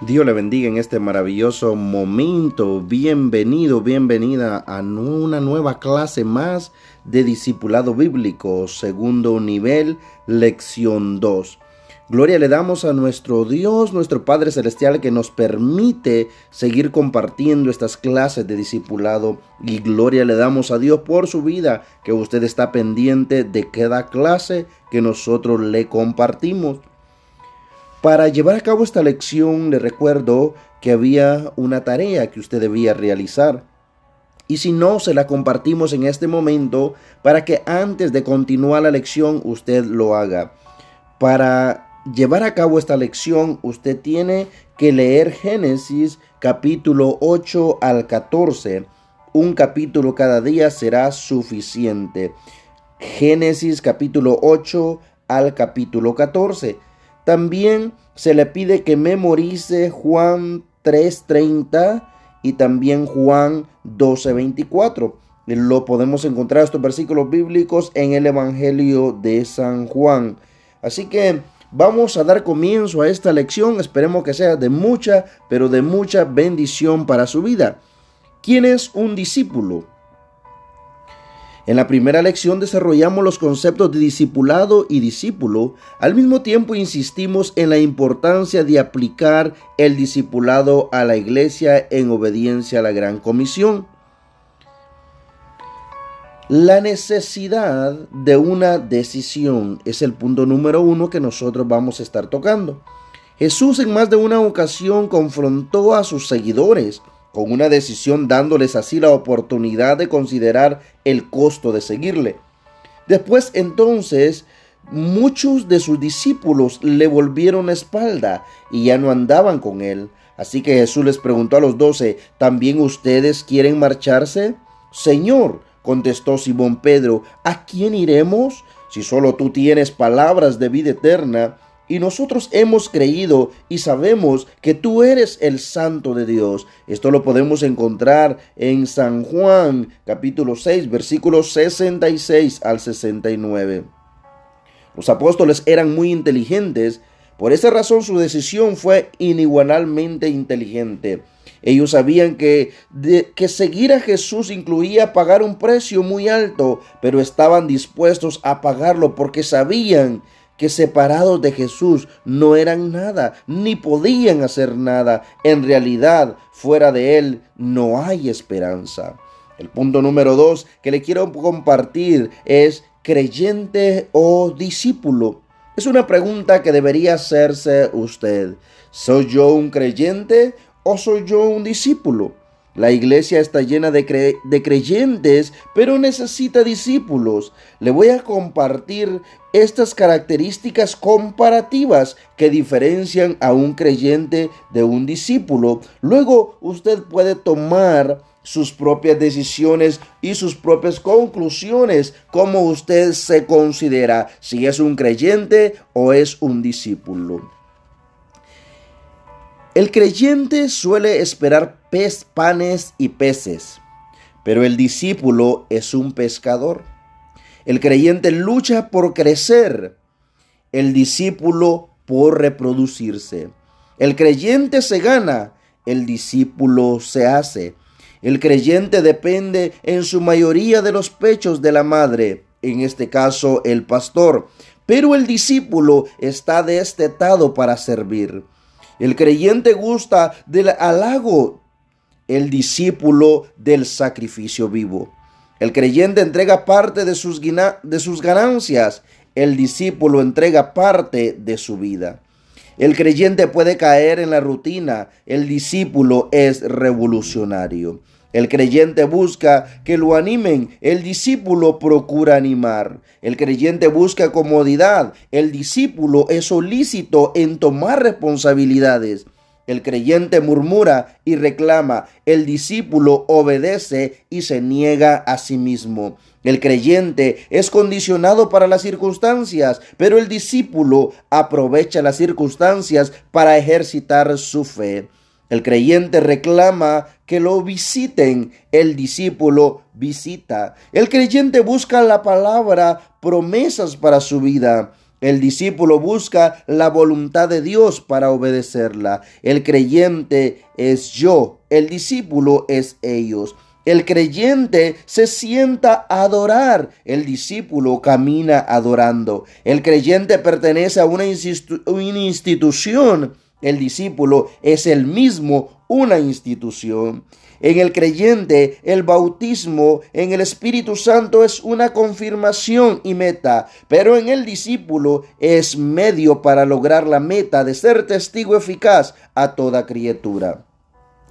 Dios le bendiga en este maravilloso momento. Bienvenido, bienvenida a una nueva clase más de Discipulado Bíblico, segundo nivel, lección 2. Gloria le damos a nuestro Dios, nuestro Padre Celestial, que nos permite seguir compartiendo estas clases de discipulado. Y gloria le damos a Dios por su vida, que usted está pendiente de cada clase que nosotros le compartimos. Para llevar a cabo esta lección le recuerdo que había una tarea que usted debía realizar. Y si no, se la compartimos en este momento para que antes de continuar la lección usted lo haga. Para llevar a cabo esta lección usted tiene que leer Génesis capítulo 8 al 14. Un capítulo cada día será suficiente. Génesis capítulo 8 al capítulo 14. También se le pide que memorice Juan 3.30 y también Juan 12.24. Lo podemos encontrar estos versículos bíblicos en el Evangelio de San Juan. Así que vamos a dar comienzo a esta lección. Esperemos que sea de mucha, pero de mucha bendición para su vida. ¿Quién es un discípulo? En la primera lección desarrollamos los conceptos de discipulado y discípulo. Al mismo tiempo insistimos en la importancia de aplicar el discipulado a la iglesia en obediencia a la gran comisión. La necesidad de una decisión es el punto número uno que nosotros vamos a estar tocando. Jesús en más de una ocasión confrontó a sus seguidores con una decisión dándoles así la oportunidad de considerar el costo de seguirle. Después entonces muchos de sus discípulos le volvieron la espalda y ya no andaban con él. Así que Jesús les preguntó a los doce, ¿también ustedes quieren marcharse? Señor, contestó Simón Pedro, ¿a quién iremos? Si solo tú tienes palabras de vida eterna, y nosotros hemos creído y sabemos que tú eres el santo de Dios. Esto lo podemos encontrar en San Juan capítulo 6 versículos 66 al 69. Los apóstoles eran muy inteligentes, por esa razón su decisión fue inigualablemente inteligente. Ellos sabían que, que seguir a Jesús incluía pagar un precio muy alto, pero estaban dispuestos a pagarlo porque sabían que separados de Jesús no eran nada, ni podían hacer nada. En realidad, fuera de Él no hay esperanza. El punto número dos que le quiero compartir es creyente o discípulo. Es una pregunta que debería hacerse usted. ¿Soy yo un creyente o soy yo un discípulo? La iglesia está llena de, creyentes, pero necesita discípulos. Le voy a compartir estas características comparativas que diferencian a un creyente de un discípulo. Luego usted puede tomar sus propias decisiones y sus propias conclusiones, como usted se considera, si es un creyente o es un discípulo. El creyente suele esperar pez, panes y peces, pero el discípulo es un pescador. El creyente lucha por crecer, el discípulo por reproducirse. El creyente se gana, el discípulo se hace. El creyente depende en su mayoría de los pechos de la madre, en este caso el pastor, pero el discípulo está destetado para servir. El creyente gusta del halago, el discípulo del sacrificio vivo. El creyente entrega parte de sus, de sus ganancias, el discípulo entrega parte de su vida. El creyente puede caer en la rutina, el discípulo es revolucionario. El creyente busca que lo animen, el discípulo procura animar. El creyente busca comodidad, el discípulo es solícito en tomar responsabilidades. El creyente murmura y reclama, el discípulo obedece y se niega a sí mismo. El creyente es condicionado para las circunstancias, pero el discípulo aprovecha las circunstancias para ejercitar su fe. El creyente reclama que lo visiten, el discípulo visita. El creyente busca la palabra promesas para su vida. El discípulo busca la voluntad de Dios para obedecerla. El creyente es yo, el discípulo es ellos. El creyente se sienta a adorar, el discípulo camina adorando. El creyente pertenece a una, institución, el discípulo es el mismo una institución. En el creyente, el bautismo en el Espíritu Santo es una confirmación y meta, pero en el discípulo es medio para lograr la meta de ser testigo eficaz a toda criatura.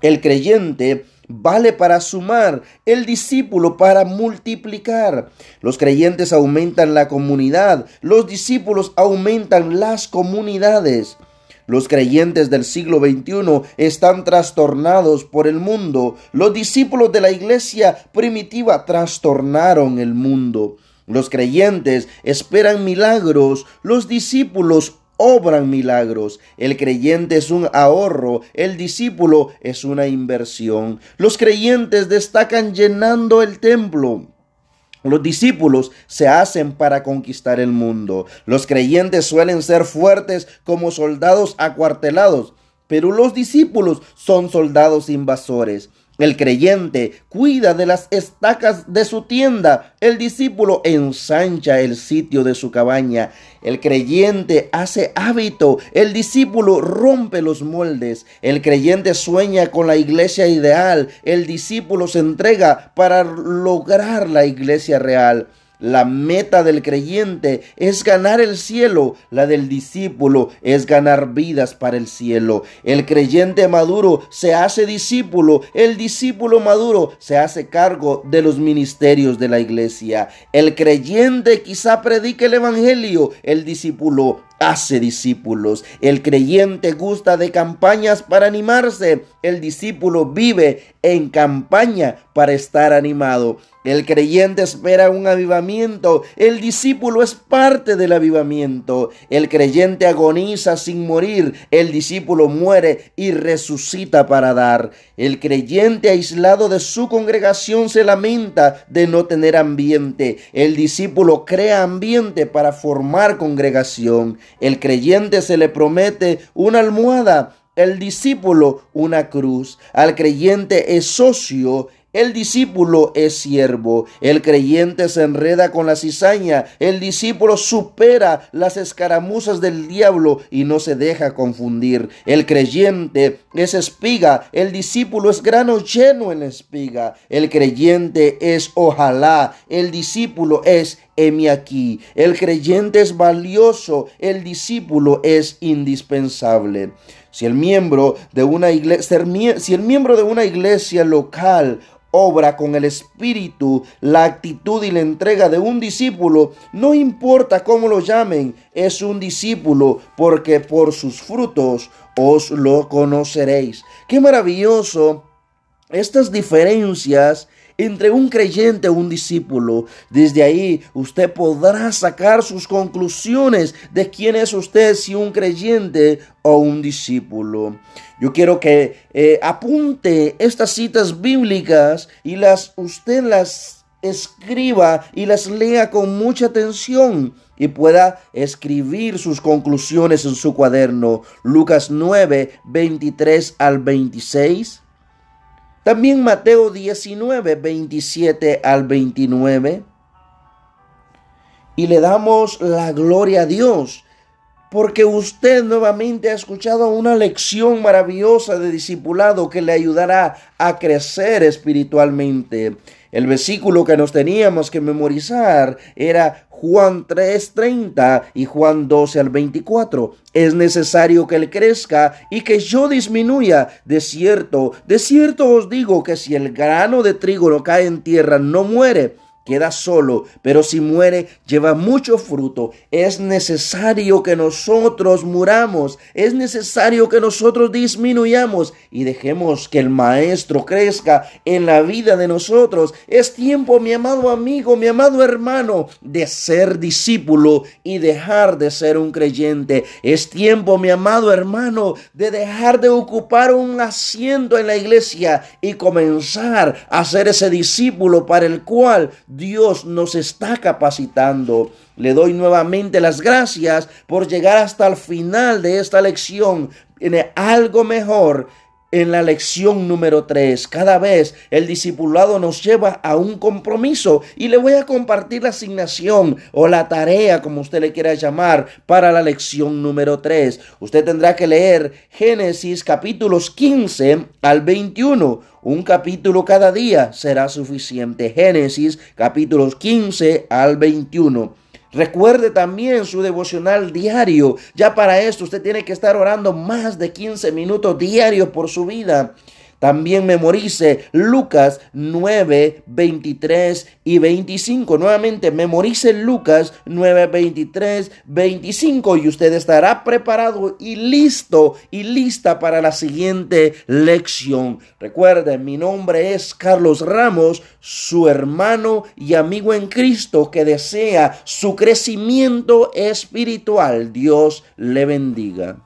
El creyente vale para sumar, el discípulo para multiplicar. Los creyentes aumentan la comunidad, los discípulos aumentan las comunidades. Los creyentes del siglo XXI están trastornados por el mundo. Los discípulos de la iglesia primitiva trastornaron el mundo. Los creyentes esperan milagros, los discípulos obran milagros. El creyente es un ahorro, el discípulo es una inversión. Los creyentes destacan llenando el templo. Los discípulos se hacen para conquistar el mundo. Los creyentes suelen ser fuertes como soldados acuartelados, pero los discípulos son soldados invasores. El creyente cuida de las estacas de su tienda. El discípulo ensancha el sitio de su cabaña. El creyente hace hábito. El discípulo rompe los moldes. El creyente sueña con la iglesia ideal. El discípulo se entrega para lograr la iglesia real. La meta del creyente es ganar el cielo, la del discípulo es ganar vidas para el cielo. El creyente maduro se hace discípulo, el discípulo maduro se hace cargo de los ministerios de la iglesia. El creyente quizá predique el evangelio, el discípulo hace discípulos. El creyente gusta de campañas para animarse. El discípulo vive en campaña para estar animado. El creyente espera un avivamiento. El discípulo es parte del avivamiento. El creyente agoniza sin morir. El discípulo muere y resucita para dar. El creyente aislado de su congregación se lamenta de no tener ambiente. El discípulo crea ambiente para formar congregación. El creyente se le promete una almohada, el discípulo una cruz. Al creyente es socio el discípulo es siervo, el creyente se enreda con la cizaña, el discípulo supera las escaramuzas del diablo y no se deja confundir. El creyente es espiga, el discípulo es grano lleno en espiga, el creyente es ojalá, el discípulo es heme aquí. El creyente es valioso, el discípulo es indispensable. Si el miembro de una iglesia, si el miembro de una iglesia local obra con el espíritu, la actitud y la entrega de un discípulo, no importa cómo lo llamen, es un discípulo porque por sus frutos os lo conoceréis. Qué maravilloso estas diferencias entre un creyente o un discípulo. Desde ahí usted podrá sacar sus conclusiones de quién es usted, si un creyente o un discípulo. Yo quiero que eh, apunte estas citas bíblicas y las usted las escriba y las lea con mucha atención y pueda escribir sus conclusiones en su cuaderno. Lucas 9, 23 al 26. También Mateo 19, 27 al 29. Y le damos la gloria a Dios porque usted nuevamente ha escuchado una lección maravillosa de discipulado que le ayudará a crecer espiritualmente. El versículo que nos teníamos que memorizar era Juan 3:30 y Juan 12 al 24. Es necesario que él crezca y que yo disminuya. De cierto, de cierto os digo que si el grano de trigo no cae en tierra, no muere queda solo, pero si muere lleva mucho fruto. Es necesario que nosotros muramos, es necesario que nosotros disminuyamos y dejemos que el Maestro crezca en la vida de nosotros. Es tiempo, mi amado amigo, mi amado hermano, de ser discípulo y dejar de ser un creyente. Es tiempo, mi amado hermano, de dejar de ocupar un asiento en la iglesia y comenzar a ser ese discípulo para el cual Dios nos está capacitando. Le doy nuevamente las gracias por llegar hasta el final de esta lección. Tiene algo mejor en la lección número 3. Cada vez el discipulado nos lleva a un compromiso y le voy a compartir la asignación o la tarea, como usted le quiera llamar, para la lección número 3. Usted tendrá que leer Génesis capítulos 15 al 21. Un capítulo cada día será suficiente. Génesis capítulos 15 al 21. Recuerde también su devocional diario. Ya para esto usted tiene que estar orando más de 15 minutos diarios por su vida. También memorice Lucas 9, 23 y 25. Nuevamente, memorice Lucas 9, 23, 25 y usted estará preparado y listo y lista para la siguiente lección. Recuerden, mi nombre es Carlos Ramos, su hermano y amigo en Cristo que desea su crecimiento espiritual. Dios le bendiga.